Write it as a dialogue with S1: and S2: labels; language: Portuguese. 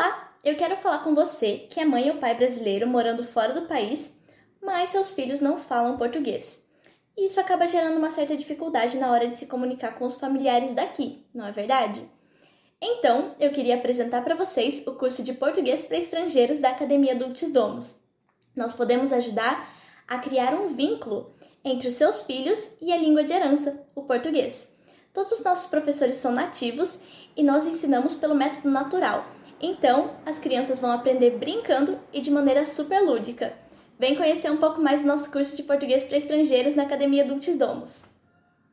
S1: Olá, eu quero falar com você que é mãe ou pai brasileiro morando fora do país, mas seus filhos não falam português. Isso acaba gerando uma certa dificuldade na hora de se comunicar com os familiares daqui, não é verdade? Então, eu queria apresentar para vocês o curso de Português para Estrangeiros da Academia Dulcis Domus. Nós podemos ajudar a criar um vínculo entre os seus filhos e a língua de herança, o português. Todos os nossos professores são nativos e nós ensinamos pelo método natural então, as crianças vão aprender brincando e de maneira super lúdica. Vem conhecer um pouco mais do nosso curso de português para estrangeiros na Academia Dulcis Domus.